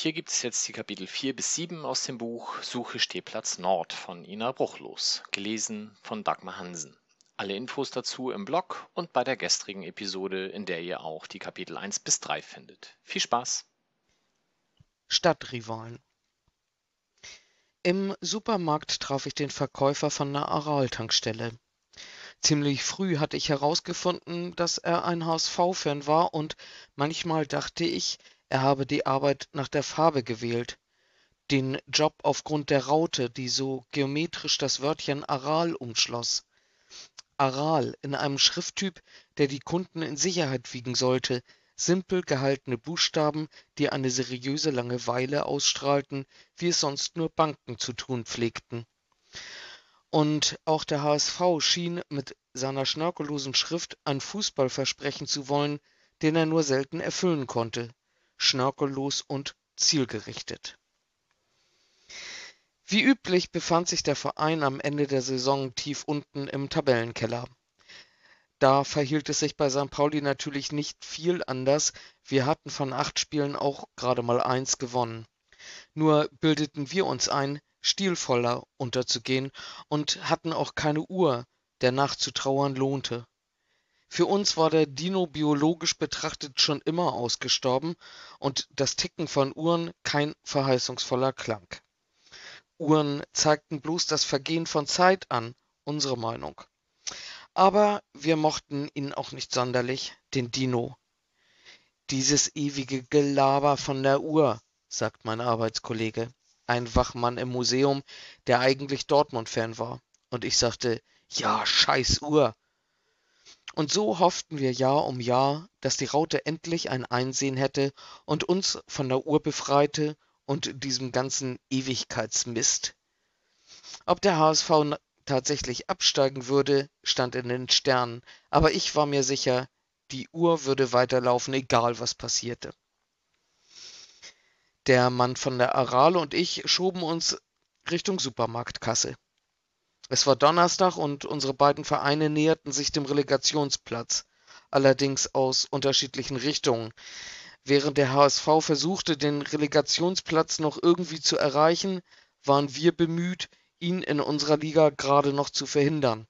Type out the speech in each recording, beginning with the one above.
hier gibt es jetzt die Kapitel 4 bis 7 aus dem Buch Suche Stehplatz Nord von Ina Bruchlos, gelesen von Dagmar Hansen. Alle Infos dazu im Blog und bei der gestrigen Episode, in der ihr auch die Kapitel 1 bis 3 findet. Viel Spaß! Stadtrivalen Im Supermarkt traf ich den Verkäufer von der Aral-Tankstelle. Ziemlich früh hatte ich herausgefunden, dass er ein HSV-Fan war und manchmal dachte ich, er habe die Arbeit nach der Farbe gewählt, den Job aufgrund der Raute, die so geometrisch das Wörtchen Aral umschloss. Aral in einem Schrifttyp, der die Kunden in Sicherheit wiegen sollte, simpel gehaltene Buchstaben, die eine seriöse Langeweile ausstrahlten, wie es sonst nur Banken zu tun pflegten. Und auch der HSV schien mit seiner schnörkellosen Schrift ein Fußball versprechen zu wollen, den er nur selten erfüllen konnte schnörkellos und zielgerichtet. Wie üblich befand sich der Verein am Ende der Saison tief unten im Tabellenkeller. Da verhielt es sich bei St. Pauli natürlich nicht viel anders. Wir hatten von acht Spielen auch gerade mal eins gewonnen. Nur bildeten wir uns ein, stilvoller unterzugehen und hatten auch keine Uhr, der nachzutrauern lohnte. Für uns war der Dino biologisch betrachtet schon immer ausgestorben und das Ticken von Uhren kein verheißungsvoller Klang. Uhren zeigten bloß das Vergehen von Zeit an, unsere Meinung. Aber wir mochten ihn auch nicht sonderlich, den Dino. Dieses ewige Gelaber von der Uhr, sagt mein Arbeitskollege, ein Wachmann im Museum, der eigentlich Dortmund-Fan war. Und ich sagte, ja, scheiß Uhr. Und so hofften wir Jahr um Jahr, dass die Raute endlich ein Einsehen hätte und uns von der Uhr befreite und diesem ganzen Ewigkeitsmist. Ob der HSV tatsächlich absteigen würde, stand in den Sternen, aber ich war mir sicher, die Uhr würde weiterlaufen, egal was passierte. Der Mann von der Arale und ich schoben uns Richtung Supermarktkasse. Es war Donnerstag und unsere beiden Vereine näherten sich dem Relegationsplatz, allerdings aus unterschiedlichen Richtungen. Während der HSV versuchte, den Relegationsplatz noch irgendwie zu erreichen, waren wir bemüht, ihn in unserer Liga gerade noch zu verhindern.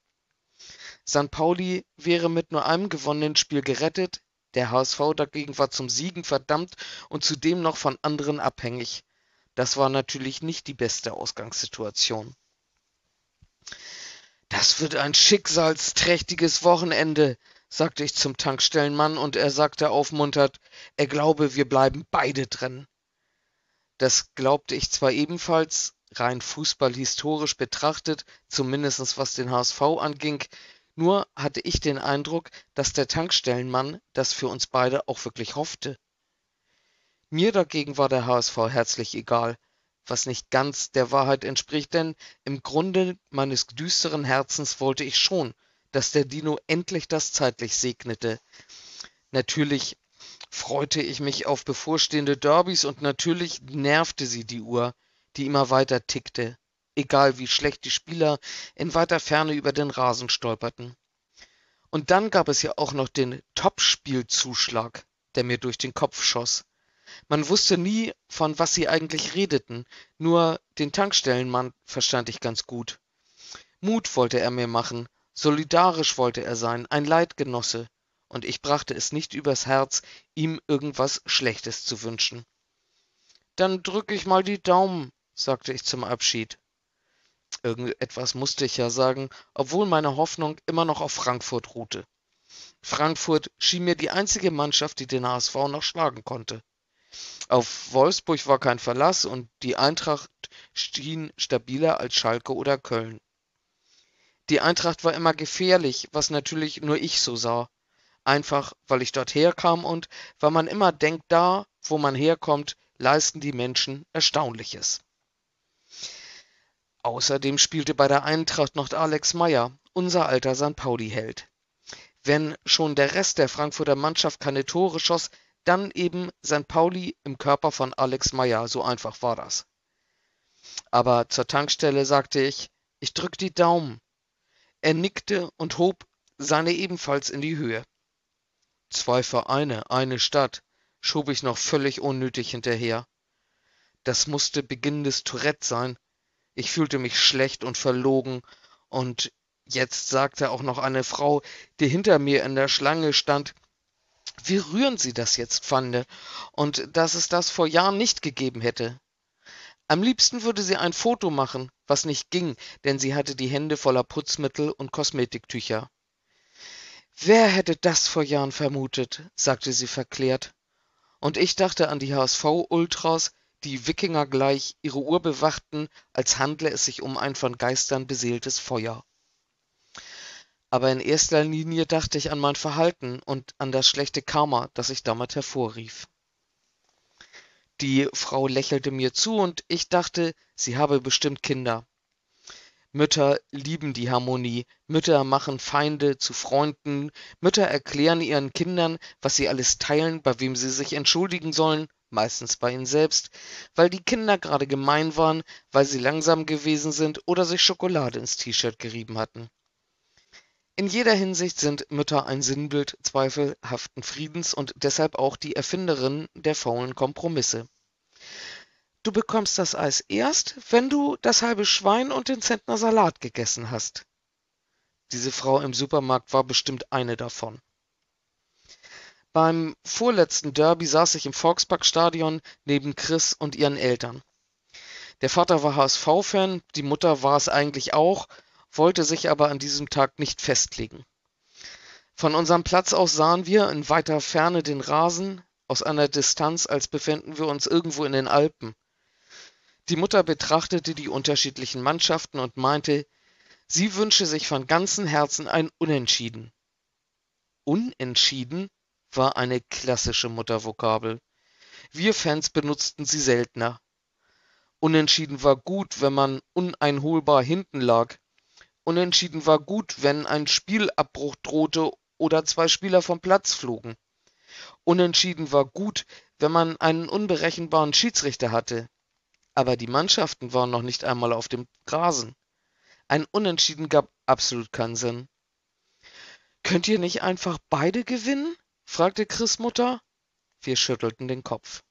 St. Pauli wäre mit nur einem gewonnenen Spiel gerettet, der HSV dagegen war zum Siegen verdammt und zudem noch von anderen abhängig. Das war natürlich nicht die beste Ausgangssituation. Das wird ein schicksalsträchtiges Wochenende, sagte ich zum Tankstellenmann, und er sagte aufmunternd, er glaube, wir bleiben beide drin. Das glaubte ich zwar ebenfalls, rein fußballhistorisch betrachtet, zumindest was den HSV anging, nur hatte ich den Eindruck, dass der Tankstellenmann das für uns beide auch wirklich hoffte. Mir dagegen war der HSV herzlich egal, was nicht ganz der Wahrheit entspricht, denn im Grunde meines düsteren Herzens wollte ich schon, dass der Dino endlich das zeitlich segnete. Natürlich freute ich mich auf bevorstehende Derbys und natürlich nervte sie die Uhr, die immer weiter tickte, egal wie schlecht die Spieler in weiter Ferne über den Rasen stolperten. Und dann gab es ja auch noch den Topspielzuschlag, der mir durch den Kopf schoss. Man wusste nie, von was sie eigentlich redeten, nur den Tankstellenmann verstand ich ganz gut. Mut wollte er mir machen, solidarisch wollte er sein, ein Leidgenosse, und ich brachte es nicht übers Herz, ihm irgendwas Schlechtes zu wünschen. Dann drück ich mal die Daumen, sagte ich zum Abschied. Irgendetwas musste ich ja sagen, obwohl meine Hoffnung immer noch auf Frankfurt ruhte. Frankfurt schien mir die einzige Mannschaft, die den HSV noch schlagen konnte. Auf Wolfsburg war kein Verlass und die Eintracht schien stabiler als Schalke oder Köln. Die Eintracht war immer gefährlich, was natürlich nur ich so sah. Einfach, weil ich dort herkam und weil man immer denkt, da, wo man herkommt, leisten die Menschen Erstaunliches. Außerdem spielte bei der Eintracht noch Alex Meyer, unser alter St. Pauli-Held. Wenn schon der Rest der Frankfurter Mannschaft keine Tore schoss, dann eben St. Pauli im Körper von Alex Meyer, so einfach war das. Aber zur Tankstelle sagte ich, ich drück die Daumen. Er nickte und hob seine ebenfalls in die Höhe. Zwei Vereine, eine Stadt, schob ich noch völlig unnötig hinterher. Das musste Beginn des Tourette sein. Ich fühlte mich schlecht und verlogen, und jetzt sagte auch noch eine Frau, die hinter mir in der Schlange stand, wie rühren Sie das jetzt, Pfande, und dass es das vor Jahren nicht gegeben hätte. Am liebsten würde sie ein Foto machen, was nicht ging, denn sie hatte die Hände voller Putzmittel und Kosmetiktücher. Wer hätte das vor Jahren vermutet, sagte sie verklärt. Und ich dachte an die HSV-Ultras, die Wikinger gleich ihre Uhr bewachten, als handle es sich um ein von Geistern beseeltes Feuer. Aber in erster Linie dachte ich an mein Verhalten und an das schlechte Karma, das ich damit hervorrief. Die Frau lächelte mir zu und ich dachte, sie habe bestimmt Kinder. Mütter lieben die Harmonie, Mütter machen Feinde zu Freunden, Mütter erklären ihren Kindern, was sie alles teilen, bei wem sie sich entschuldigen sollen, meistens bei ihnen selbst, weil die Kinder gerade gemein waren, weil sie langsam gewesen sind oder sich Schokolade ins T-Shirt gerieben hatten. In jeder Hinsicht sind Mütter ein Sinnbild zweifelhaften Friedens und deshalb auch die Erfinderin der faulen Kompromisse. Du bekommst das Eis erst, wenn du das halbe Schwein und den Zentner Salat gegessen hast. Diese Frau im Supermarkt war bestimmt eine davon. Beim vorletzten Derby saß ich im Volksparkstadion neben Chris und ihren Eltern. Der Vater war HSV-Fan, die Mutter war es eigentlich auch, wollte sich aber an diesem Tag nicht festlegen. Von unserem Platz aus sahen wir in weiter Ferne den Rasen, aus einer Distanz, als befänden wir uns irgendwo in den Alpen. Die Mutter betrachtete die unterschiedlichen Mannschaften und meinte, sie wünsche sich von ganzem Herzen ein Unentschieden. Unentschieden war eine klassische Muttervokabel. Wir Fans benutzten sie seltener. Unentschieden war gut, wenn man uneinholbar hinten lag. Unentschieden war gut, wenn ein Spielabbruch drohte oder zwei Spieler vom Platz flogen. Unentschieden war gut, wenn man einen unberechenbaren Schiedsrichter hatte aber die Mannschaften waren noch nicht einmal auf dem Rasen. Ein Unentschieden gab absolut keinen Sinn. Könnt ihr nicht einfach beide gewinnen? fragte Chris Mutter. Wir schüttelten den Kopf.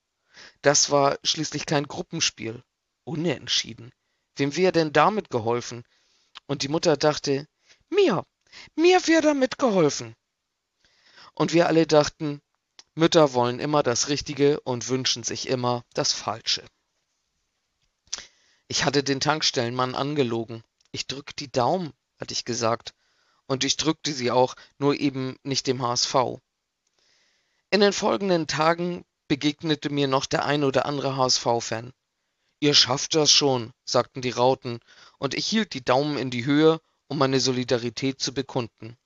Das war schließlich kein Gruppenspiel. Unentschieden. Wem wäre denn damit geholfen? Und die Mutter dachte, mir, mir wäre damit geholfen. Und wir alle dachten, Mütter wollen immer das Richtige und wünschen sich immer das Falsche. Ich hatte den Tankstellenmann angelogen. Ich drück die Daumen, hatte ich gesagt. Und ich drückte sie auch, nur eben nicht dem HSV. In den folgenden Tagen begegnete mir noch der ein oder andere HSV-Fan. Ihr schafft das schon, sagten die Rauten, und ich hielt die Daumen in die Höhe, um meine Solidarität zu bekunden.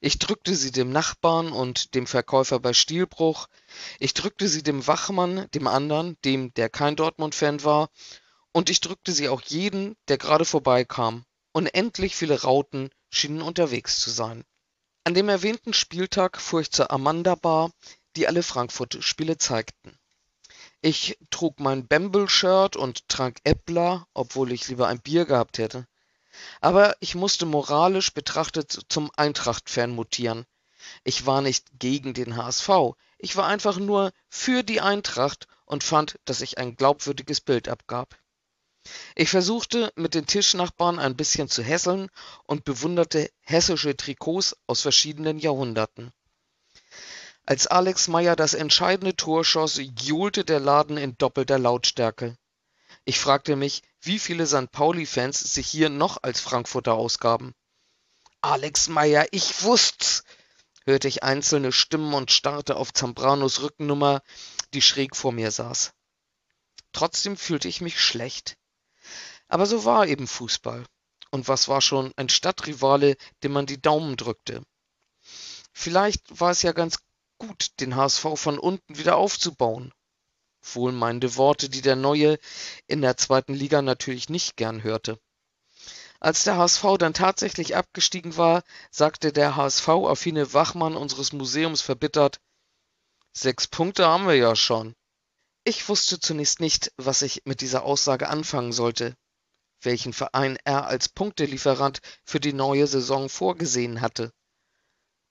Ich drückte sie dem Nachbarn und dem Verkäufer bei Stielbruch, ich drückte sie dem Wachmann, dem anderen, dem, der kein Dortmund-Fan war, und ich drückte sie auch jeden, der gerade vorbeikam. Unendlich viele Rauten schienen unterwegs zu sein. An dem erwähnten Spieltag fuhr ich zur Amanda Bar, die alle Frankfurt-Spiele zeigten. Ich trug mein Bamble-Shirt und trank Äppler, obwohl ich lieber ein Bier gehabt hätte. Aber ich musste moralisch betrachtet zum Eintracht-Fan mutieren. Ich war nicht gegen den HSV, ich war einfach nur für die Eintracht und fand, dass ich ein glaubwürdiges Bild abgab. Ich versuchte, mit den Tischnachbarn ein bisschen zu hässeln und bewunderte hessische Trikots aus verschiedenen Jahrhunderten. Als Alex Meyer das entscheidende Tor schoss, johlte der Laden in doppelter Lautstärke. Ich fragte mich, wie viele St. Pauli-Fans sich hier noch als Frankfurter ausgaben. Alex Meyer, ich wusst's! hörte ich einzelne Stimmen und starrte auf Zambranos Rückennummer, die schräg vor mir saß. Trotzdem fühlte ich mich schlecht. Aber so war eben Fußball. Und was war schon ein Stadtrivale, dem man die Daumen drückte? Vielleicht war es ja ganz gut, den HSV von unten wieder aufzubauen. Wohlmeinende Worte, die der Neue in der zweiten Liga natürlich nicht gern hörte. Als der HSV dann tatsächlich abgestiegen war, sagte der HSV-affine Wachmann unseres Museums verbittert, Sechs Punkte haben wir ja schon. Ich wusste zunächst nicht, was ich mit dieser Aussage anfangen sollte, welchen Verein er als Punktelieferant für die neue Saison vorgesehen hatte.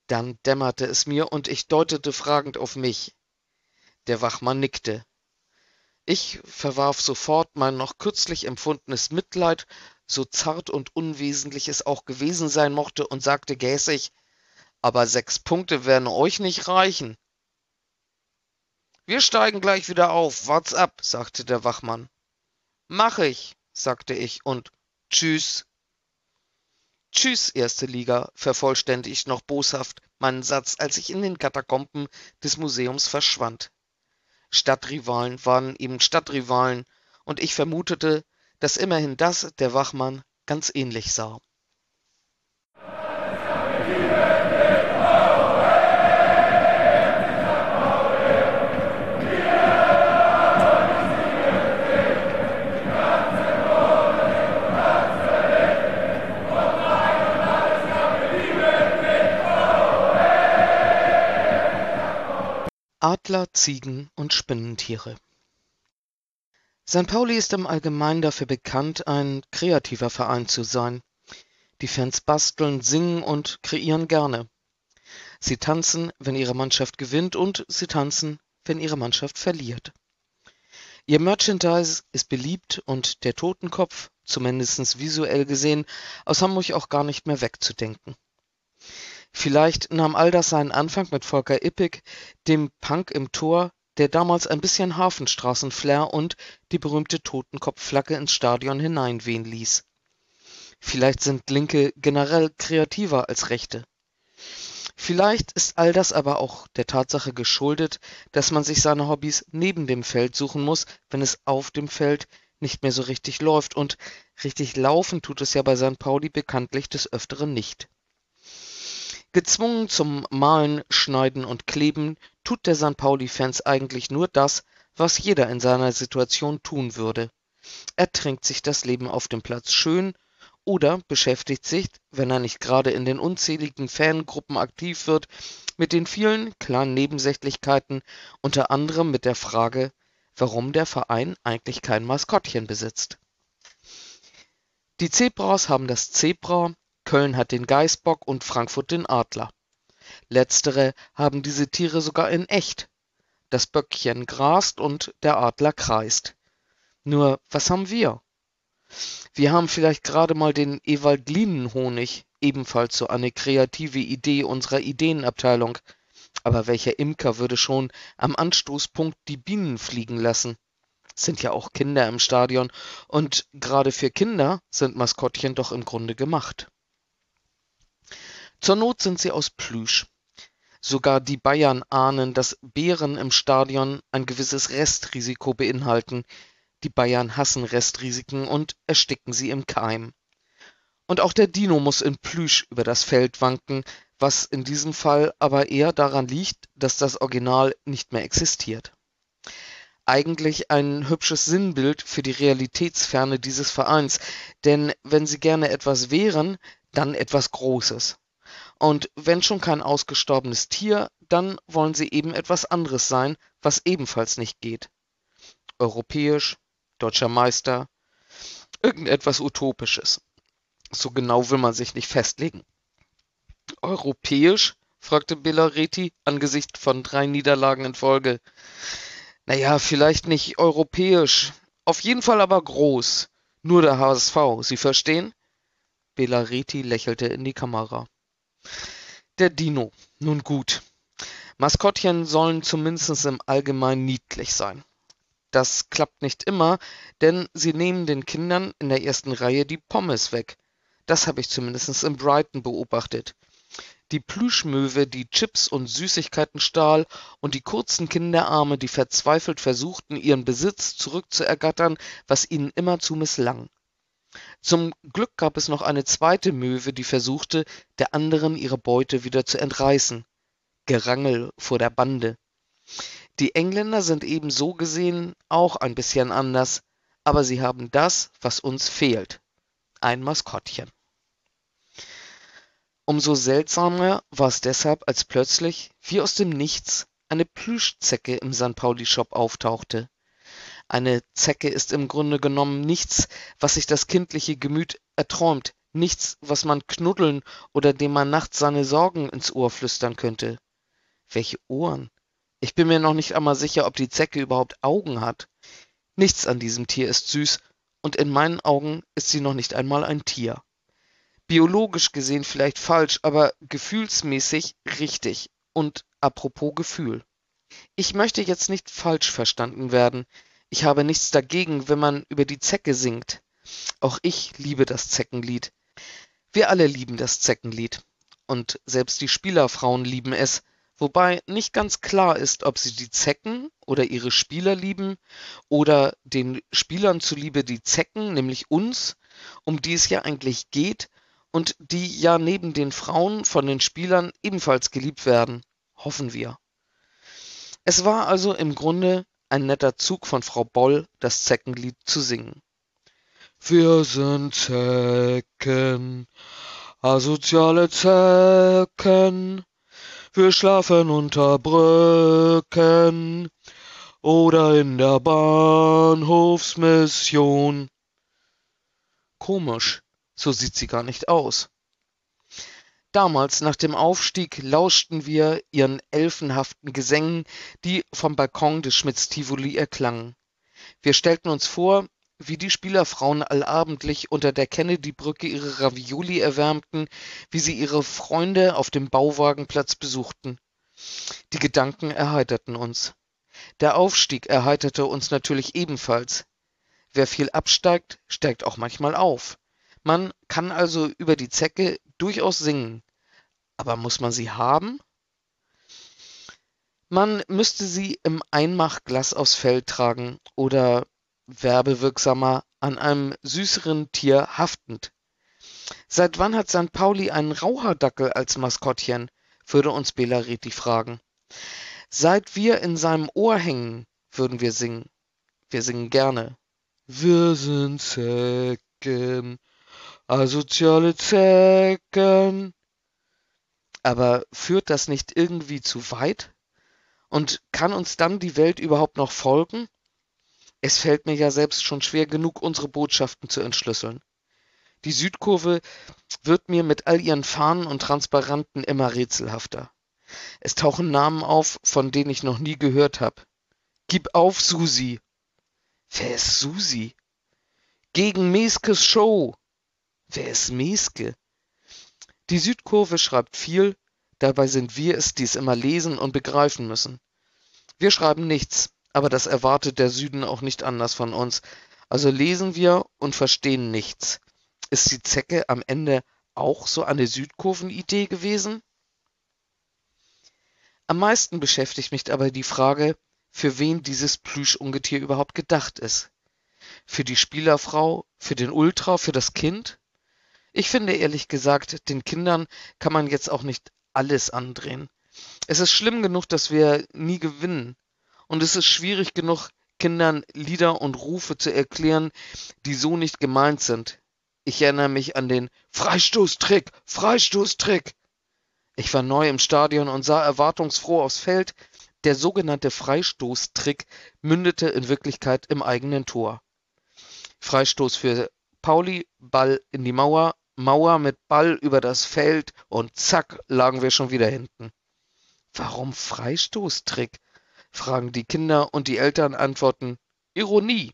Dann dämmerte es mir und ich deutete fragend auf mich. Der Wachmann nickte. Ich verwarf sofort mein noch kürzlich empfundenes Mitleid, so zart und unwesentlich es auch gewesen sein mochte, und sagte gäßig, aber sechs Punkte werden euch nicht reichen. Wir steigen gleich wieder auf, wart's ab, sagte der Wachmann. Mach ich, sagte ich und tschüss. Tschüss, erste Liga, vervollständigt noch boshaft meinen Satz, als ich in den Katakomben des Museums verschwand. Stadtrivalen waren eben Stadtrivalen, und ich vermutete, dass immerhin das der Wachmann ganz ähnlich sah. Adler, Ziegen und Spinnentiere. St. Pauli ist im Allgemeinen dafür bekannt, ein kreativer Verein zu sein. Die Fans basteln, singen und kreieren gerne. Sie tanzen, wenn ihre Mannschaft gewinnt und sie tanzen, wenn ihre Mannschaft verliert. Ihr Merchandise ist beliebt und der Totenkopf, zumindest visuell gesehen, aus Hamburg auch gar nicht mehr wegzudenken. Vielleicht nahm all das seinen Anfang mit Volker Ippig, dem Punk im Tor, der damals ein bisschen Hafenstraßen-Flair und die berühmte Totenkopfflagge ins Stadion hineinwehen ließ. Vielleicht sind Linke generell kreativer als Rechte. Vielleicht ist all das aber auch der Tatsache geschuldet, dass man sich seine Hobbys neben dem Feld suchen muss, wenn es auf dem Feld nicht mehr so richtig läuft. Und richtig laufen tut es ja bei St. Pauli bekanntlich des Öfteren nicht. Gezwungen zum Malen, Schneiden und Kleben tut der St. Pauli-Fans eigentlich nur das, was jeder in seiner Situation tun würde. Er trinkt sich das Leben auf dem Platz schön oder beschäftigt sich, wenn er nicht gerade in den unzähligen Fangruppen aktiv wird, mit den vielen kleinen Nebensächlichkeiten, unter anderem mit der Frage, warum der Verein eigentlich kein Maskottchen besitzt. Die Zebras haben das Zebra, Köln hat den Geißbock und Frankfurt den Adler. Letztere haben diese Tiere sogar in echt. Das Böckchen grast und der Adler kreist. Nur, was haben wir? Wir haben vielleicht gerade mal den Ewaldlinenhonig, ebenfalls so eine kreative Idee unserer Ideenabteilung. Aber welcher Imker würde schon am Anstoßpunkt die Bienen fliegen lassen? Sind ja auch Kinder im Stadion und gerade für Kinder sind Maskottchen doch im Grunde gemacht. Zur Not sind sie aus Plüsch. Sogar die Bayern ahnen, dass Bären im Stadion ein gewisses Restrisiko beinhalten. Die Bayern hassen Restrisiken und ersticken sie im Keim. Und auch der Dino muss in Plüsch über das Feld wanken, was in diesem Fall aber eher daran liegt, dass das Original nicht mehr existiert. Eigentlich ein hübsches Sinnbild für die Realitätsferne dieses Vereins, denn wenn sie gerne etwas wären, dann etwas Großes. Und wenn schon kein ausgestorbenes Tier, dann wollen sie eben etwas anderes sein, was ebenfalls nicht geht. Europäisch, deutscher Meister, irgendetwas Utopisches. So genau will man sich nicht festlegen. Europäisch? fragte Belareti angesichts von drei Niederlagen in Folge. Naja, vielleicht nicht europäisch, auf jeden Fall aber groß. Nur der HSV, Sie verstehen? Belareti lächelte in die Kamera. Der Dino. Nun gut. Maskottchen sollen zumindest im Allgemeinen niedlich sein. Das klappt nicht immer, denn sie nehmen den Kindern in der ersten Reihe die Pommes weg. Das habe ich zumindest in Brighton beobachtet. Die Plüschmöwe, die Chips und Süßigkeiten stahl, und die kurzen Kinderarme, die verzweifelt versuchten, ihren Besitz zurückzuergattern, was ihnen immerzu misslang. Zum Glück gab es noch eine zweite Möwe, die versuchte, der anderen ihre Beute wieder zu entreißen. Gerangel vor der Bande. Die Engländer sind eben so gesehen auch ein bisschen anders, aber sie haben das, was uns fehlt. Ein Maskottchen. Umso seltsamer war es deshalb, als plötzlich, wie aus dem Nichts, eine Plüschzecke im St. Pauli-Shop auftauchte. Eine Zecke ist im Grunde genommen nichts, was sich das kindliche Gemüt erträumt, nichts, was man knuddeln oder dem man nachts seine Sorgen ins Ohr flüstern könnte. Welche Ohren? Ich bin mir noch nicht einmal sicher, ob die Zecke überhaupt Augen hat. Nichts an diesem Tier ist süß, und in meinen Augen ist sie noch nicht einmal ein Tier. Biologisch gesehen vielleicht falsch, aber gefühlsmäßig richtig. Und apropos Gefühl. Ich möchte jetzt nicht falsch verstanden werden. Ich habe nichts dagegen, wenn man über die Zecke singt. Auch ich liebe das Zeckenlied. Wir alle lieben das Zeckenlied. Und selbst die Spielerfrauen lieben es, wobei nicht ganz klar ist, ob sie die Zecken oder ihre Spieler lieben oder den Spielern zuliebe die Zecken, nämlich uns, um die es ja eigentlich geht und die ja neben den Frauen von den Spielern ebenfalls geliebt werden. Hoffen wir. Es war also im Grunde ein netter Zug von Frau Boll, das Zeckenlied zu singen. Wir sind Zecken, asoziale Zecken, wir schlafen unter Brücken oder in der Bahnhofsmission. Komisch, so sieht sie gar nicht aus. Damals nach dem Aufstieg lauschten wir ihren elfenhaften Gesängen, die vom Balkon des Schmitz Tivoli erklangen. Wir stellten uns vor, wie die Spielerfrauen allabendlich unter der Kennedy-Brücke ihre Ravioli erwärmten, wie sie ihre Freunde auf dem Bauwagenplatz besuchten. Die Gedanken erheiterten uns. Der Aufstieg erheiterte uns natürlich ebenfalls. Wer viel absteigt, steigt auch manchmal auf. Man kann also über die Zecke durchaus singen. Aber muss man sie haben? Man müsste sie im Einmachglas aufs Feld tragen oder werbewirksamer an einem süßeren Tier haftend. Seit wann hat St. Pauli einen Raucherdackel als Maskottchen? würde uns Bela Reti fragen. Seit wir in seinem Ohr hängen, würden wir singen. Wir singen gerne. Wir sind Zecken, asoziale Zecken. Aber führt das nicht irgendwie zu weit? Und kann uns dann die Welt überhaupt noch folgen? Es fällt mir ja selbst schon schwer genug, unsere Botschaften zu entschlüsseln. Die Südkurve wird mir mit all ihren Fahnen und Transparenten immer rätselhafter. Es tauchen Namen auf, von denen ich noch nie gehört habe. Gib auf, Susi. Wer ist Susi? Gegen Meskes Show. Wer ist Meske? Die Südkurve schreibt viel, dabei sind wir es, die es immer lesen und begreifen müssen. Wir schreiben nichts, aber das erwartet der Süden auch nicht anders von uns. Also lesen wir und verstehen nichts. Ist die Zecke am Ende auch so eine Südkurvenidee gewesen? Am meisten beschäftigt mich aber die Frage, für wen dieses Plüschungetier überhaupt gedacht ist. Für die Spielerfrau, für den Ultra, für das Kind? Ich finde ehrlich gesagt, den Kindern kann man jetzt auch nicht alles andrehen. Es ist schlimm genug, dass wir nie gewinnen. Und es ist schwierig genug, Kindern Lieder und Rufe zu erklären, die so nicht gemeint sind. Ich erinnere mich an den Freistoßtrick, Freistoßtrick. Ich war neu im Stadion und sah erwartungsfroh aufs Feld. Der sogenannte Freistoßtrick mündete in Wirklichkeit im eigenen Tor. Freistoß für Pauli, Ball in die Mauer, Mauer mit Ball über das Feld und zack lagen wir schon wieder hinten. Warum Freistoßtrick? fragen die Kinder und die Eltern antworten Ironie.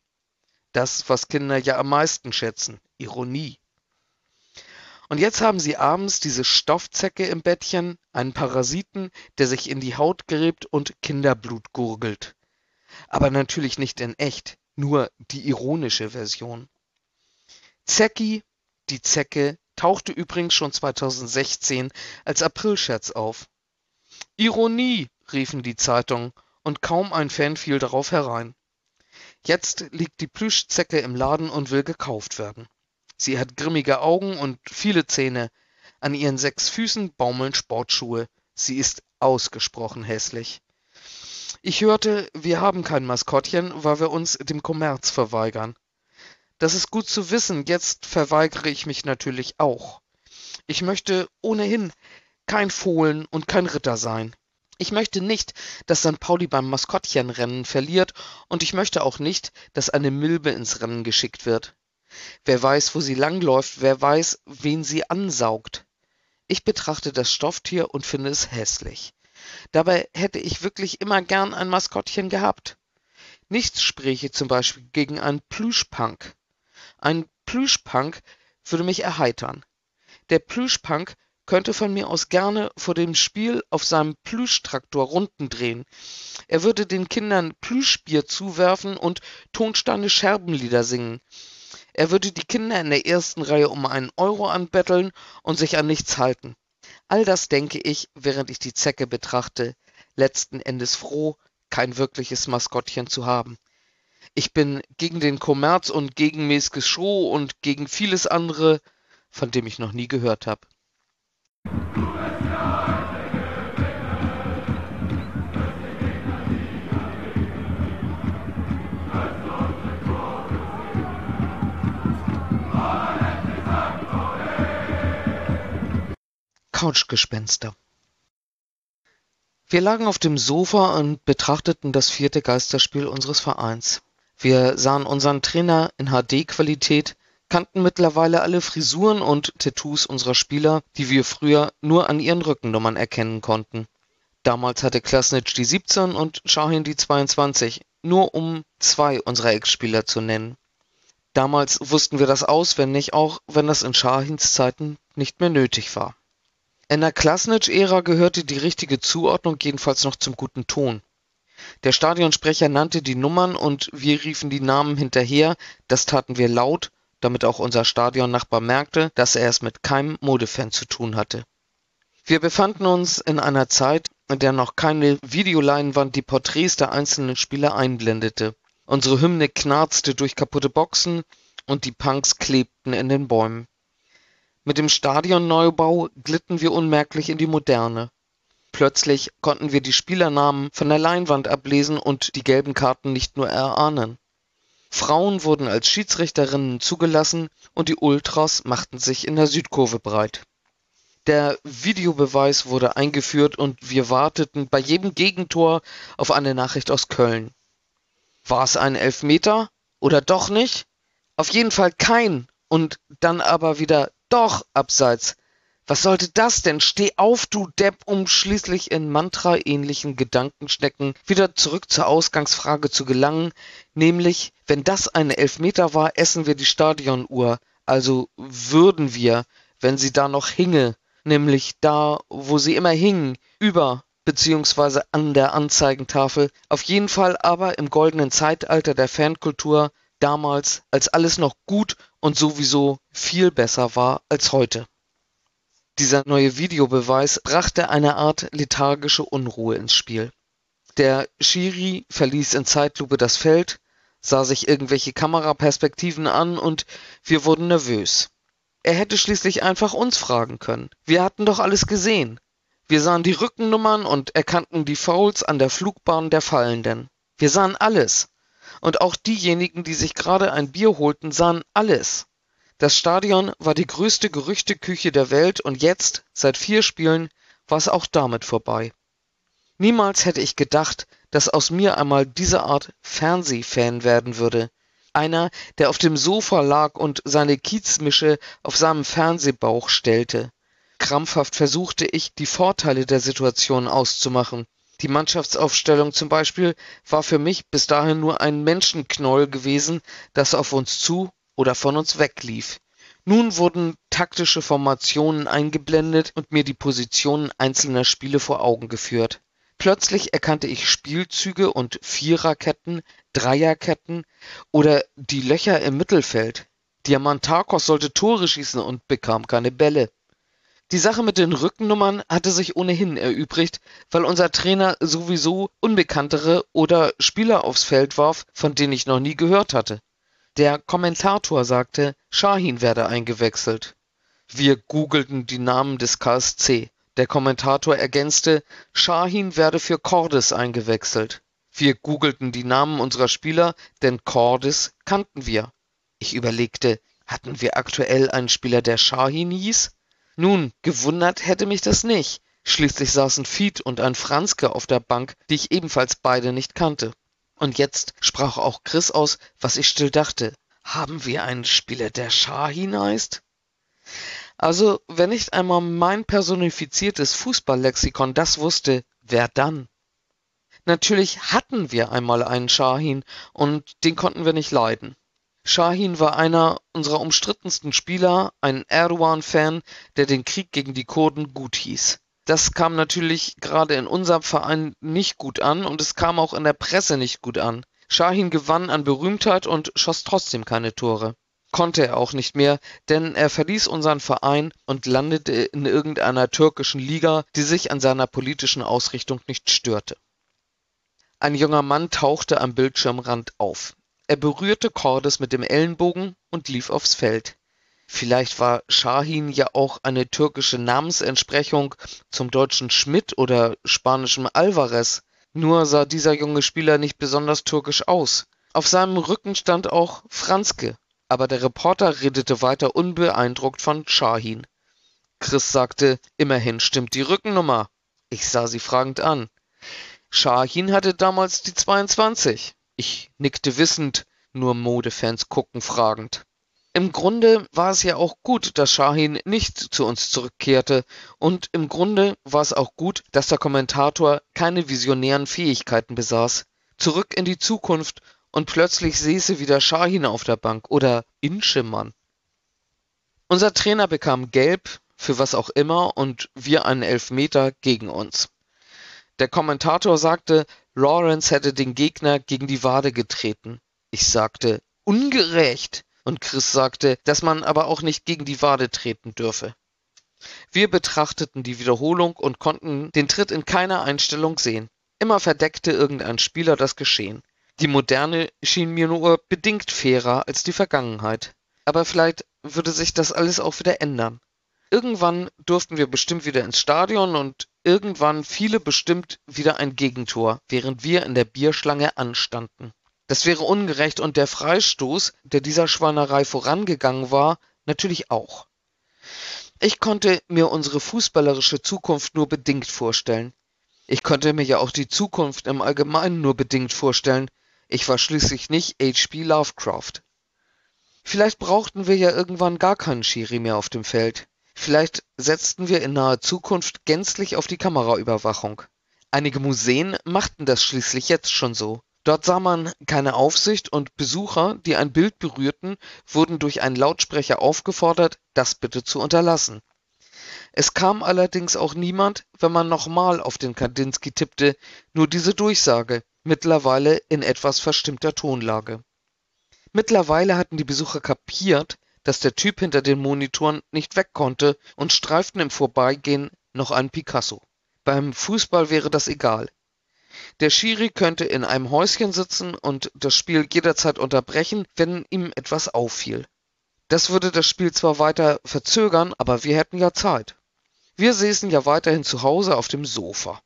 Das, was Kinder ja am meisten schätzen, Ironie. Und jetzt haben sie abends diese Stoffzecke im Bettchen, einen Parasiten, der sich in die Haut gräbt und Kinderblut gurgelt. Aber natürlich nicht in echt, nur die ironische Version. Zecki, die Zecke, tauchte übrigens schon 2016 als Aprilscherz auf. Ironie, riefen die Zeitungen und kaum ein Fan fiel darauf herein. Jetzt liegt die Plüschzecke im Laden und will gekauft werden. Sie hat grimmige Augen und viele Zähne. An ihren sechs Füßen baumeln Sportschuhe. Sie ist ausgesprochen hässlich. Ich hörte, wir haben kein Maskottchen, weil wir uns dem Kommerz verweigern. Das ist gut zu wissen, jetzt verweigere ich mich natürlich auch. Ich möchte ohnehin kein Fohlen und kein Ritter sein. Ich möchte nicht, dass St. Pauli beim Maskottchenrennen verliert und ich möchte auch nicht, dass eine Milbe ins Rennen geschickt wird. Wer weiß, wo sie langläuft, wer weiß, wen sie ansaugt. Ich betrachte das Stofftier und finde es hässlich. Dabei hätte ich wirklich immer gern ein Maskottchen gehabt. Nichts spräche zum Beispiel gegen einen Plüschpunk. Ein Plüschpunk würde mich erheitern. Der Plüschpunk könnte von mir aus gerne vor dem Spiel auf seinem Plüschtraktor Runden drehen. Er würde den Kindern Plüschbier zuwerfen und Tonsteine Scherbenlieder singen. Er würde die Kinder in der ersten Reihe um einen Euro anbetteln und sich an nichts halten. All das denke ich, während ich die Zecke betrachte, letzten Endes froh, kein wirkliches Maskottchen zu haben. Ich bin gegen den Kommerz und gegen mäßiges Show und gegen vieles andere, von dem ich noch nie gehört habe. Couchgespenster. Wir lagen auf dem Sofa und betrachteten das vierte Geisterspiel unseres Vereins. Wir sahen unseren Trainer in HD-Qualität, kannten mittlerweile alle Frisuren und Tattoos unserer Spieler, die wir früher nur an ihren Rückennummern erkennen konnten. Damals hatte Klasnitsch die 17 und Shahin die 22, nur um zwei unserer Ex-Spieler zu nennen. Damals wussten wir das auswendig, auch wenn das in Shahins Zeiten nicht mehr nötig war. In der Klasnitsch-Ära gehörte die richtige Zuordnung jedenfalls noch zum guten Ton. Der Stadionsprecher nannte die Nummern und wir riefen die Namen hinterher, das taten wir laut, damit auch unser Stadionnachbar merkte, dass er es mit keinem Modefan zu tun hatte. Wir befanden uns in einer Zeit, in der noch keine Videoleinwand die Porträts der einzelnen Spieler einblendete. Unsere Hymne knarzte durch kaputte Boxen und die Punks klebten in den Bäumen. Mit dem Stadionneubau glitten wir unmerklich in die Moderne. Plötzlich konnten wir die Spielernamen von der Leinwand ablesen und die gelben Karten nicht nur erahnen. Frauen wurden als Schiedsrichterinnen zugelassen und die Ultras machten sich in der Südkurve breit. Der Videobeweis wurde eingeführt und wir warteten bei jedem Gegentor auf eine Nachricht aus Köln. War es ein Elfmeter oder doch nicht? Auf jeden Fall kein und dann aber wieder doch, Abseits. Was sollte das denn? Steh auf, du Depp, um schließlich in Mantra-ähnlichen Gedankenschnecken wieder zurück zur Ausgangsfrage zu gelangen, nämlich, wenn das eine Elfmeter war, essen wir die Stadionuhr, also würden wir, wenn sie da noch hinge, nämlich da, wo sie immer hing, über beziehungsweise an der Anzeigentafel, auf jeden Fall aber im goldenen Zeitalter der Fankultur damals, als alles noch gut und sowieso viel besser war als heute. Dieser neue Videobeweis brachte eine Art lethargische Unruhe ins Spiel. Der Schiri verließ in Zeitlupe das Feld, sah sich irgendwelche Kameraperspektiven an und wir wurden nervös. Er hätte schließlich einfach uns fragen können. Wir hatten doch alles gesehen. Wir sahen die Rückennummern und erkannten die Fouls an der Flugbahn der Fallenden. Wir sahen alles. Und auch diejenigen, die sich gerade ein Bier holten, sahen alles. Das Stadion war die größte Gerüchteküche der Welt und jetzt, seit vier Spielen, war es auch damit vorbei. Niemals hätte ich gedacht, dass aus mir einmal diese Art Fernsehfan werden würde. Einer, der auf dem Sofa lag und seine Kiezmische auf seinem Fernsehbauch stellte. Krampfhaft versuchte ich, die Vorteile der Situation auszumachen. Die Mannschaftsaufstellung zum Beispiel war für mich bis dahin nur ein Menschenknäuel gewesen, das auf uns zu oder von uns weglief. Nun wurden taktische Formationen eingeblendet und mir die Positionen einzelner Spiele vor Augen geführt. Plötzlich erkannte ich Spielzüge und Viererketten, Dreierketten oder die Löcher im Mittelfeld. Diamantakos sollte Tore schießen und bekam keine Bälle. Die Sache mit den Rückennummern hatte sich ohnehin erübrigt, weil unser Trainer sowieso Unbekanntere oder Spieler aufs Feld warf, von denen ich noch nie gehört hatte. Der Kommentator sagte, Shahin werde eingewechselt. Wir googelten die Namen des KSC. Der Kommentator ergänzte, Shahin werde für Cordes eingewechselt. Wir googelten die Namen unserer Spieler, denn Cordes kannten wir. Ich überlegte, hatten wir aktuell einen Spieler, der Shahin hieß? Nun, gewundert hätte mich das nicht. Schließlich saßen Fied und ein Franzke auf der Bank, die ich ebenfalls beide nicht kannte. Und jetzt sprach auch Chris aus, was ich still dachte. Haben wir einen Spieler, der Shahin heißt? Also, wenn nicht einmal mein personifiziertes Fußballlexikon das wusste, wer dann? Natürlich hatten wir einmal einen Shahin und den konnten wir nicht leiden. Shahin war einer unserer umstrittensten Spieler, ein Erdogan-Fan, der den Krieg gegen die Kurden gut hieß. Das kam natürlich gerade in unserem Verein nicht gut an und es kam auch in der Presse nicht gut an. Shahin gewann an Berühmtheit und schoss trotzdem keine Tore konnte er auch nicht mehr, denn er verließ unseren Verein und landete in irgendeiner türkischen Liga, die sich an seiner politischen Ausrichtung nicht störte. Ein junger Mann tauchte am Bildschirmrand auf. Er berührte Cordes mit dem Ellenbogen und lief aufs Feld. Vielleicht war Shahin ja auch eine türkische Namensentsprechung zum deutschen Schmidt oder spanischen Alvarez. Nur sah dieser junge Spieler nicht besonders türkisch aus. Auf seinem Rücken stand auch Franzke, aber der Reporter redete weiter unbeeindruckt von Shahin. Chris sagte, immerhin stimmt die Rückennummer. Ich sah sie fragend an. Shahin hatte damals die 22. Ich nickte wissend, nur Modefans gucken fragend. Im Grunde war es ja auch gut, dass Shahin nicht zu uns zurückkehrte, und im Grunde war es auch gut, dass der Kommentator keine visionären Fähigkeiten besaß. Zurück in die Zukunft und plötzlich säße wieder Shahin auf der Bank oder Inschemann. Unser Trainer bekam gelb, für was auch immer, und wir einen Elfmeter gegen uns. Der Kommentator sagte, Lawrence hätte den Gegner gegen die Wade getreten. Ich sagte, ungerecht. Und Chris sagte, dass man aber auch nicht gegen die Wade treten dürfe. Wir betrachteten die Wiederholung und konnten den Tritt in keiner Einstellung sehen. Immer verdeckte irgendein Spieler das Geschehen. Die Moderne schien mir nur bedingt fairer als die Vergangenheit. Aber vielleicht würde sich das alles auch wieder ändern. Irgendwann durften wir bestimmt wieder ins Stadion und irgendwann fiele bestimmt wieder ein Gegentor, während wir in der Bierschlange anstanden. Das wäre ungerecht und der Freistoß, der dieser Schweinerei vorangegangen war, natürlich auch. Ich konnte mir unsere fußballerische Zukunft nur bedingt vorstellen. Ich konnte mir ja auch die Zukunft im Allgemeinen nur bedingt vorstellen, ich war schließlich nicht H.P. Lovecraft. Vielleicht brauchten wir ja irgendwann gar keinen Schiri mehr auf dem Feld. Vielleicht setzten wir in naher Zukunft gänzlich auf die Kameraüberwachung. Einige Museen machten das schließlich jetzt schon so. Dort sah man keine Aufsicht und Besucher, die ein Bild berührten, wurden durch einen Lautsprecher aufgefordert, das bitte zu unterlassen. Es kam allerdings auch niemand, wenn man nochmal auf den Kandinsky tippte, nur diese Durchsage mittlerweile in etwas verstimmter Tonlage. Mittlerweile hatten die Besucher kapiert, dass der Typ hinter den Monitoren nicht weg konnte und streiften im Vorbeigehen noch einen Picasso. Beim Fußball wäre das egal. Der Schiri könnte in einem Häuschen sitzen und das Spiel jederzeit unterbrechen, wenn ihm etwas auffiel. Das würde das Spiel zwar weiter verzögern, aber wir hätten ja Zeit. Wir säßen ja weiterhin zu Hause auf dem Sofa.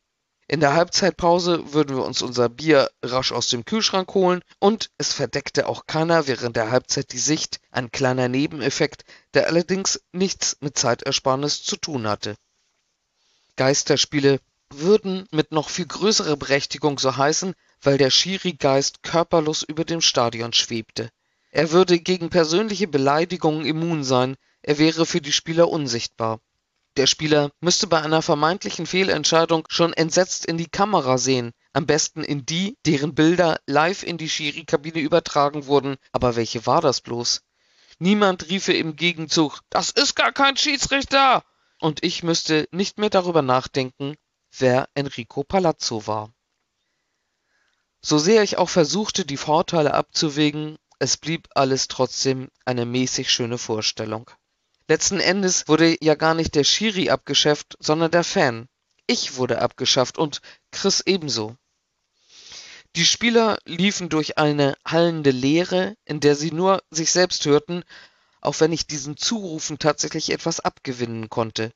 In der Halbzeitpause würden wir uns unser Bier rasch aus dem Kühlschrank holen und es verdeckte auch keiner während der Halbzeit die Sicht, ein kleiner Nebeneffekt, der allerdings nichts mit Zeitersparnis zu tun hatte. Geisterspiele würden mit noch viel größerer Berechtigung so heißen, weil der Schiri-Geist körperlos über dem Stadion schwebte. Er würde gegen persönliche Beleidigungen immun sein, er wäre für die Spieler unsichtbar. Der Spieler müsste bei einer vermeintlichen Fehlentscheidung schon entsetzt in die Kamera sehen, am besten in die, deren Bilder live in die Schiri-Kabine übertragen wurden. Aber welche war das bloß? Niemand riefe im Gegenzug, das ist gar kein Schiedsrichter! Und ich müsste nicht mehr darüber nachdenken, wer Enrico Palazzo war. So sehr ich auch versuchte, die Vorteile abzuwägen, es blieb alles trotzdem eine mäßig schöne Vorstellung. Letzten Endes wurde ja gar nicht der Schiri abgeschafft, sondern der Fan. Ich wurde abgeschafft und Chris ebenso. Die Spieler liefen durch eine hallende Leere, in der sie nur sich selbst hörten, auch wenn ich diesen Zurufen tatsächlich etwas abgewinnen konnte.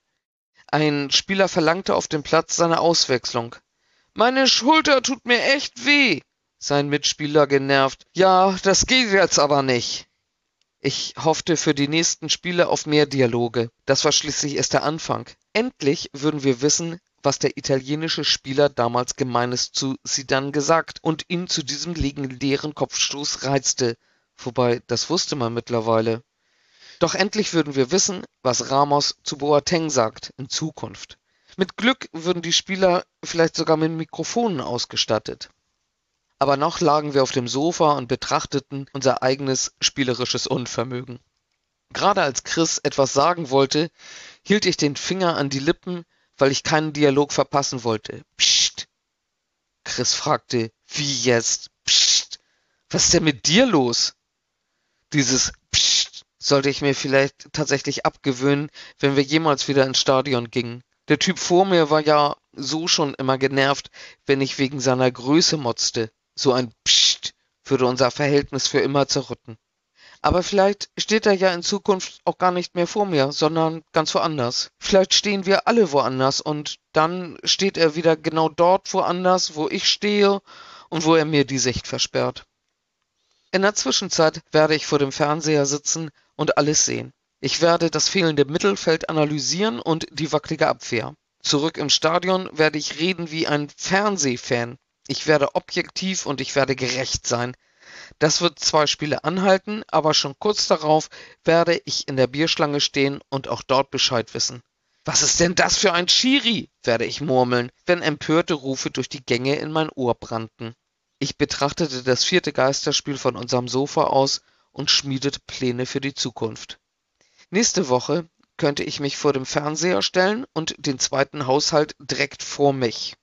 Ein Spieler verlangte auf dem Platz seine Auswechslung. Meine Schulter tut mir echt weh. Sein Mitspieler genervt. Ja, das geht jetzt aber nicht. Ich hoffte für die nächsten Spiele auf mehr Dialoge. Das war schließlich erst der Anfang. Endlich würden wir wissen, was der italienische Spieler damals Gemeines zu Zidane gesagt und ihn zu diesem legendären Kopfstoß reizte. Wobei, das wusste man mittlerweile. Doch endlich würden wir wissen, was Ramos zu Boateng sagt in Zukunft. Mit Glück würden die Spieler vielleicht sogar mit Mikrofonen ausgestattet. Aber noch lagen wir auf dem Sofa und betrachteten unser eigenes spielerisches Unvermögen. Gerade als Chris etwas sagen wollte, hielt ich den Finger an die Lippen, weil ich keinen Dialog verpassen wollte. Psst. Chris fragte, wie jetzt? Psst. Was ist denn mit dir los? Dieses Psst sollte ich mir vielleicht tatsächlich abgewöhnen, wenn wir jemals wieder ins Stadion gingen. Der Typ vor mir war ja so schon immer genervt, wenn ich wegen seiner Größe motzte. So ein Psst würde unser Verhältnis für immer zerrütten. Aber vielleicht steht er ja in Zukunft auch gar nicht mehr vor mir, sondern ganz woanders. Vielleicht stehen wir alle woanders und dann steht er wieder genau dort woanders, wo ich stehe und wo er mir die Sicht versperrt. In der Zwischenzeit werde ich vor dem Fernseher sitzen und alles sehen. Ich werde das fehlende Mittelfeld analysieren und die wackelige Abwehr. Zurück im Stadion werde ich reden wie ein Fernsehfan. Ich werde objektiv und ich werde gerecht sein. Das wird zwei Spiele anhalten, aber schon kurz darauf werde ich in der Bierschlange stehen und auch dort Bescheid wissen. Was ist denn das für ein Schiri? werde ich murmeln, wenn empörte Rufe durch die Gänge in mein Ohr brannten. Ich betrachtete das vierte Geisterspiel von unserem Sofa aus und schmiedete Pläne für die Zukunft. Nächste Woche könnte ich mich vor dem Fernseher stellen und den zweiten Haushalt direkt vor mich.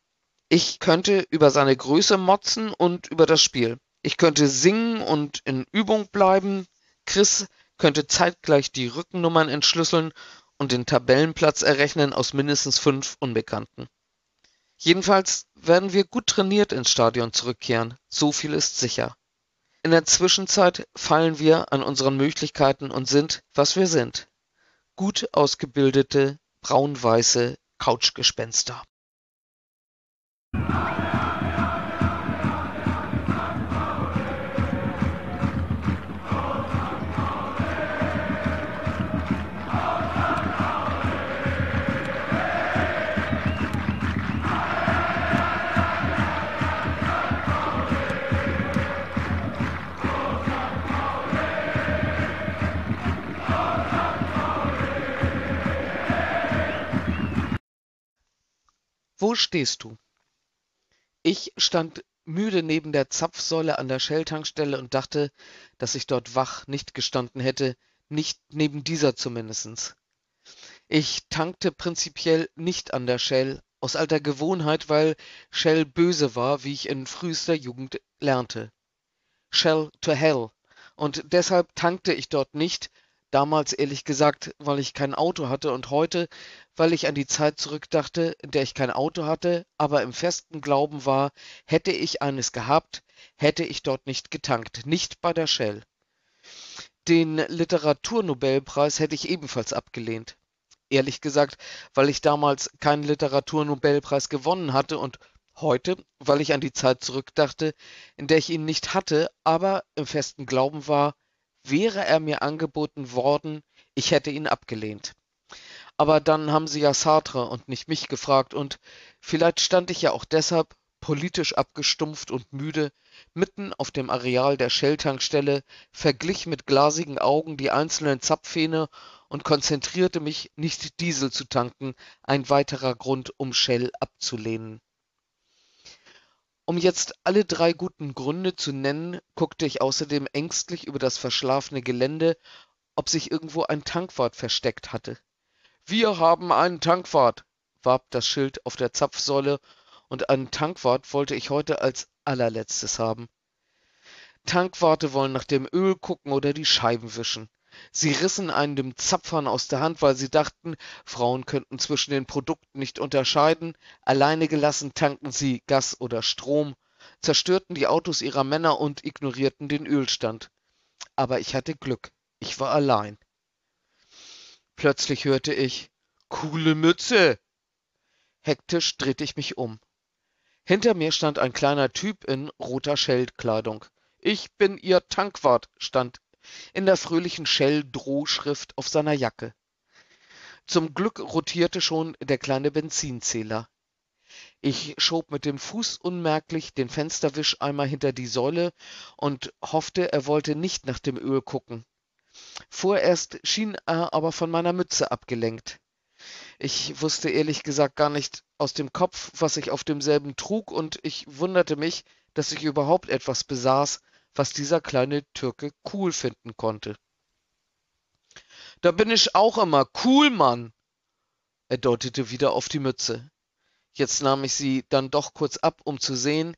Ich könnte über seine Größe motzen und über das Spiel. Ich könnte singen und in Übung bleiben. Chris könnte zeitgleich die Rückennummern entschlüsseln und den Tabellenplatz errechnen aus mindestens fünf Unbekannten. Jedenfalls werden wir gut trainiert ins Stadion zurückkehren, so viel ist sicher. In der Zwischenzeit fallen wir an unseren Möglichkeiten und sind, was wir sind. Gut ausgebildete, braun-weiße Couchgespenster. Wo stehst du? Ich stand müde neben der Zapfsäule an der Shell-Tankstelle und dachte, dass ich dort wach nicht gestanden hätte, nicht neben dieser zumindest. Ich tankte prinzipiell nicht an der Shell, aus alter Gewohnheit, weil Shell böse war, wie ich in frühester Jugend lernte. Shell to hell. Und deshalb tankte ich dort nicht, Damals ehrlich gesagt, weil ich kein Auto hatte und heute, weil ich an die Zeit zurückdachte, in der ich kein Auto hatte, aber im festen Glauben war, hätte ich eines gehabt, hätte ich dort nicht getankt, nicht bei der Shell. Den Literaturnobelpreis hätte ich ebenfalls abgelehnt. Ehrlich gesagt, weil ich damals keinen Literaturnobelpreis gewonnen hatte und heute, weil ich an die Zeit zurückdachte, in der ich ihn nicht hatte, aber im festen Glauben war, Wäre er mir angeboten worden, ich hätte ihn abgelehnt. Aber dann haben sie ja Sartre und nicht mich gefragt und vielleicht stand ich ja auch deshalb, politisch abgestumpft und müde, mitten auf dem Areal der Shell-Tankstelle, verglich mit glasigen Augen die einzelnen Zapfhähne und konzentrierte mich, nicht Diesel zu tanken, ein weiterer Grund, um Shell abzulehnen. Um jetzt alle drei guten Gründe zu nennen, guckte ich außerdem ängstlich über das verschlafene Gelände, ob sich irgendwo ein Tankwart versteckt hatte. Wir haben einen Tankwart, warb das Schild auf der Zapfsäule, und einen Tankwart wollte ich heute als allerletztes haben. Tankwarte wollen nach dem Öl gucken oder die Scheiben wischen. Sie rissen einen dem Zapfhahn aus der Hand, weil sie dachten, Frauen könnten zwischen den Produkten nicht unterscheiden. Alleine gelassen tankten sie Gas oder Strom, zerstörten die Autos ihrer Männer und ignorierten den Ölstand. Aber ich hatte Glück. Ich war allein. Plötzlich hörte ich Coole Mütze. Hektisch drehte ich mich um. Hinter mir stand ein kleiner Typ in roter Scheldkleidung. Ich bin Ihr Tankwart, stand in der fröhlichen Shell-Drohschrift auf seiner Jacke. Zum Glück rotierte schon der kleine Benzinzähler. Ich schob mit dem Fuß unmerklich den Fensterwischeimer hinter die Säule und hoffte, er wollte nicht nach dem Öl gucken. Vorerst schien er aber von meiner Mütze abgelenkt. Ich wusste ehrlich gesagt gar nicht aus dem Kopf, was ich auf demselben trug, und ich wunderte mich, dass ich überhaupt etwas besaß, was dieser kleine Türke cool finden konnte. Da bin ich auch immer cool, Mann. Er deutete wieder auf die Mütze. Jetzt nahm ich sie dann doch kurz ab, um zu sehen,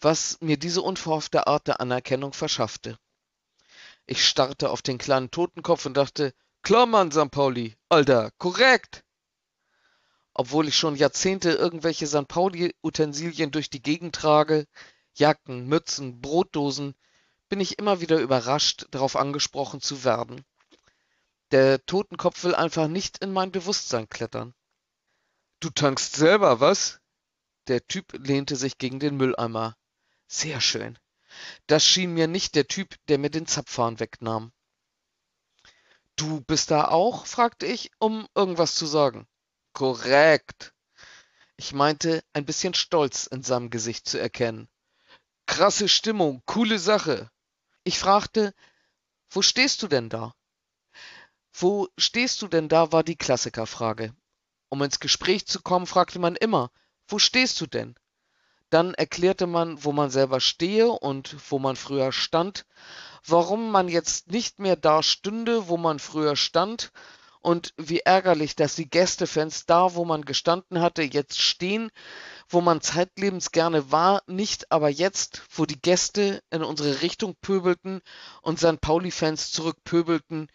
was mir diese unverhoffte Art der Anerkennung verschaffte. Ich starrte auf den kleinen Totenkopf und dachte, klar, Mann, St. Pauli, Alter, korrekt. Obwohl ich schon Jahrzehnte irgendwelche St. Pauli-Utensilien durch die Gegend trage, Jacken, Mützen, Brotdosen, bin ich immer wieder überrascht, darauf angesprochen zu werden. Der Totenkopf will einfach nicht in mein Bewusstsein klettern. Du tankst selber, was? Der Typ lehnte sich gegen den Mülleimer. Sehr schön. Das schien mir nicht der Typ, der mir den Zapfhahn wegnahm. Du bist da auch? fragte ich, um irgendwas zu sagen. Korrekt. Ich meinte, ein bisschen Stolz in seinem Gesicht zu erkennen. Krasse Stimmung, coole Sache. Ich fragte, wo stehst du denn da? Wo stehst du denn da, war die Klassikerfrage. Um ins Gespräch zu kommen, fragte man immer, wo stehst du denn? Dann erklärte man, wo man selber stehe und wo man früher stand, warum man jetzt nicht mehr da stünde, wo man früher stand, und wie ärgerlich, dass die Gästefans da, wo man gestanden hatte, jetzt stehen, wo man zeitlebens gerne war, nicht aber jetzt, wo die Gäste in unsere Richtung pöbelten und St. Pauli-Fans zurückpöbelten,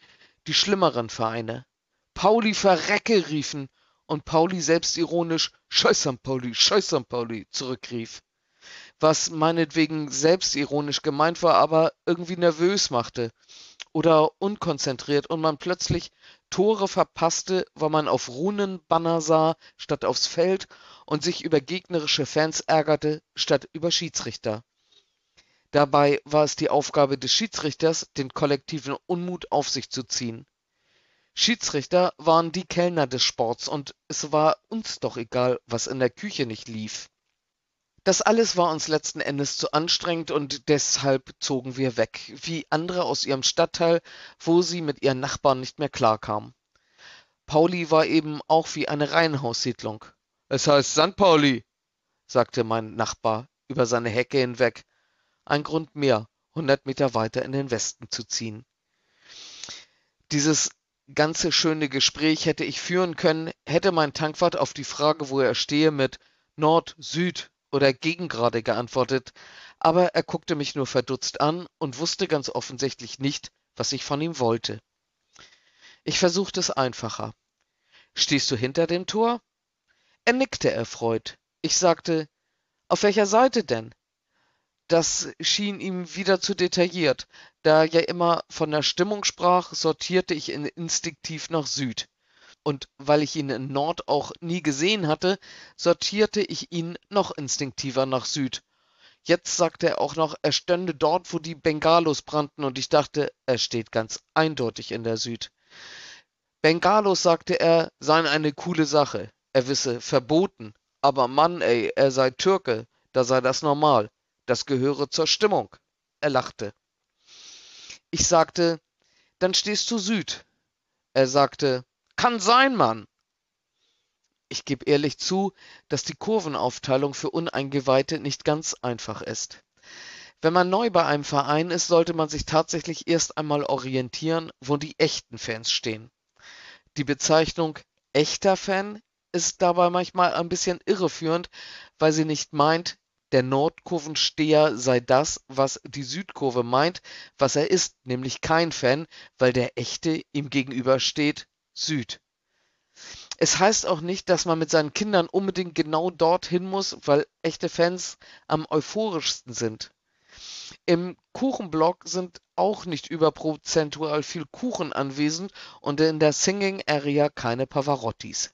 die schlimmeren Vereine. Pauli verrecke riefen und Pauli selbstironisch Scheiß St. Pauli, Scheiß St. Pauli zurückrief. Was meinetwegen selbstironisch gemeint war, aber irgendwie nervös machte oder unkonzentriert und man plötzlich Tore verpasste, weil man auf Runenbanner sah statt aufs Feld und sich über gegnerische Fans ärgerte statt über Schiedsrichter. Dabei war es die Aufgabe des Schiedsrichters, den kollektiven Unmut auf sich zu ziehen. Schiedsrichter waren die Kellner des Sports und es war uns doch egal, was in der Küche nicht lief. Das alles war uns letzten Endes zu anstrengend und deshalb zogen wir weg, wie andere aus ihrem Stadtteil, wo sie mit ihren Nachbarn nicht mehr klarkamen. Pauli war eben auch wie eine Reihenhaussiedlung. Es heißt St. Pauli, sagte mein Nachbar über seine Hecke hinweg. Ein Grund mehr, hundert Meter weiter in den Westen zu ziehen. Dieses ganze schöne Gespräch hätte ich führen können, hätte mein Tankwart auf die Frage, wo er stehe, mit Nord, Süd oder Gegengrade geantwortet, aber er guckte mich nur verdutzt an und wusste ganz offensichtlich nicht, was ich von ihm wollte. Ich versuchte es einfacher. Stehst du hinter dem Tor? Er nickte erfreut. Ich sagte, auf welcher Seite denn? Das schien ihm wieder zu detailliert. Da er ja immer von der Stimmung sprach, sortierte ich ihn instinktiv nach Süd. Und weil ich ihn in Nord auch nie gesehen hatte, sortierte ich ihn noch instinktiver nach Süd. Jetzt sagte er auch noch, er stände dort, wo die Bengalos brannten, und ich dachte, er steht ganz eindeutig in der Süd. Bengalos, sagte er, seien eine coole Sache. Er wisse verboten. Aber Mann, ey, er sei Türke, da sei das normal. Das gehöre zur Stimmung. Er lachte. Ich sagte, dann stehst du Süd. Er sagte, kann sein, Mann. Ich gebe ehrlich zu, dass die Kurvenaufteilung für Uneingeweihte nicht ganz einfach ist. Wenn man neu bei einem Verein ist, sollte man sich tatsächlich erst einmal orientieren, wo die echten Fans stehen. Die Bezeichnung echter Fan ist dabei manchmal ein bisschen irreführend, weil sie nicht meint, der Nordkurvensteher sei das, was die Südkurve meint, was er ist, nämlich kein Fan, weil der echte ihm gegenübersteht, Süd. Es heißt auch nicht, dass man mit seinen Kindern unbedingt genau dorthin muss, weil echte Fans am euphorischsten sind. Im Kuchenblock sind auch nicht überprozentual viel Kuchen anwesend und in der Singing Area keine Pavarottis.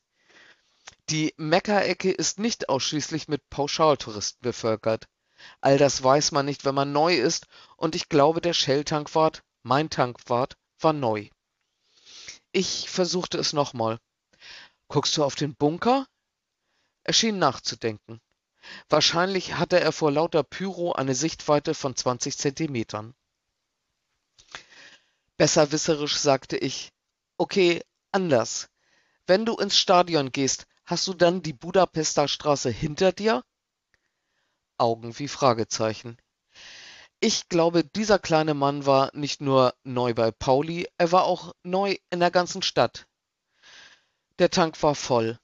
Die Mekka-Ecke ist nicht ausschließlich mit Pauschaltouristen bevölkert. All das weiß man nicht, wenn man neu ist, und ich glaube, der Shell-Tankwart, mein Tankwart, war neu. Ich versuchte es nochmal. Guckst du auf den Bunker? Er schien nachzudenken. Wahrscheinlich hatte er vor lauter Pyro eine Sichtweite von 20 Zentimetern. Besserwisserisch sagte ich, okay, anders. Wenn du ins Stadion gehst, hast du dann die Budapester Straße hinter dir? Augen wie Fragezeichen. Ich glaube, dieser kleine Mann war nicht nur neu bei Pauli, er war auch neu in der ganzen Stadt. Der Tank war voll.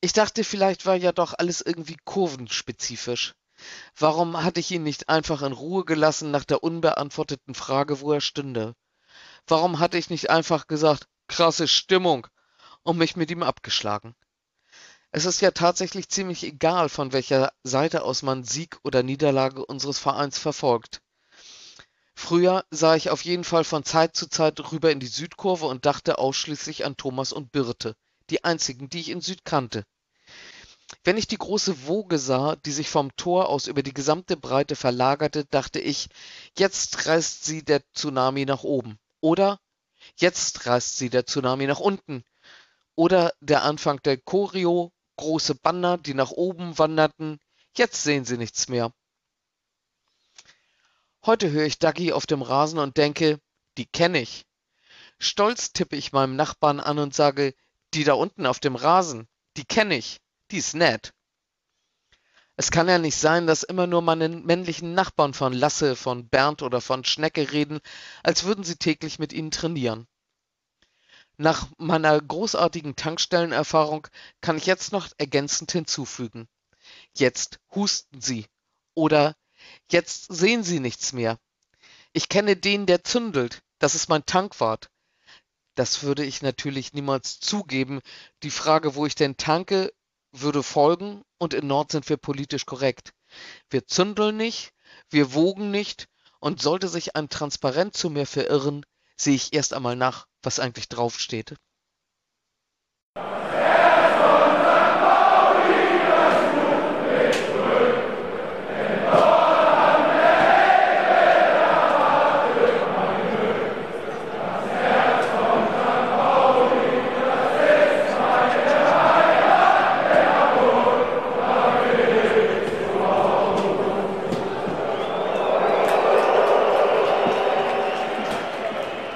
Ich dachte, vielleicht war ja doch alles irgendwie kurvenspezifisch. Warum hatte ich ihn nicht einfach in Ruhe gelassen nach der unbeantworteten Frage, wo er stünde? Warum hatte ich nicht einfach gesagt, krasse Stimmung, und mich mit ihm abgeschlagen? Es ist ja tatsächlich ziemlich egal, von welcher Seite aus man Sieg oder Niederlage unseres Vereins verfolgt. Früher sah ich auf jeden Fall von Zeit zu Zeit rüber in die Südkurve und dachte ausschließlich an Thomas und Birte, die einzigen, die ich in Süd kannte. Wenn ich die große Woge sah, die sich vom Tor aus über die gesamte Breite verlagerte, dachte ich, jetzt reißt sie der Tsunami nach oben. Oder jetzt reißt sie der Tsunami nach unten. Oder der Anfang der Choreo große Banner, die nach oben wanderten. Jetzt sehen sie nichts mehr. Heute höre ich Dagi auf dem Rasen und denke, die kenne ich. Stolz tippe ich meinem Nachbarn an und sage, die da unten auf dem Rasen, die kenne ich, die ist nett. Es kann ja nicht sein, dass immer nur meine männlichen Nachbarn von Lasse, von Bernd oder von Schnecke reden, als würden sie täglich mit ihnen trainieren. Nach meiner großartigen Tankstellenerfahrung kann ich jetzt noch ergänzend hinzufügen. Jetzt husten Sie oder jetzt sehen Sie nichts mehr. Ich kenne den, der zündelt. Das ist mein Tankwart. Das würde ich natürlich niemals zugeben. Die Frage, wo ich denn tanke, würde folgen und in Nord sind wir politisch korrekt. Wir zündeln nicht, wir wogen nicht und sollte sich ein Transparent zu mir verirren, sehe ich erst einmal nach, was eigentlich draufsteht.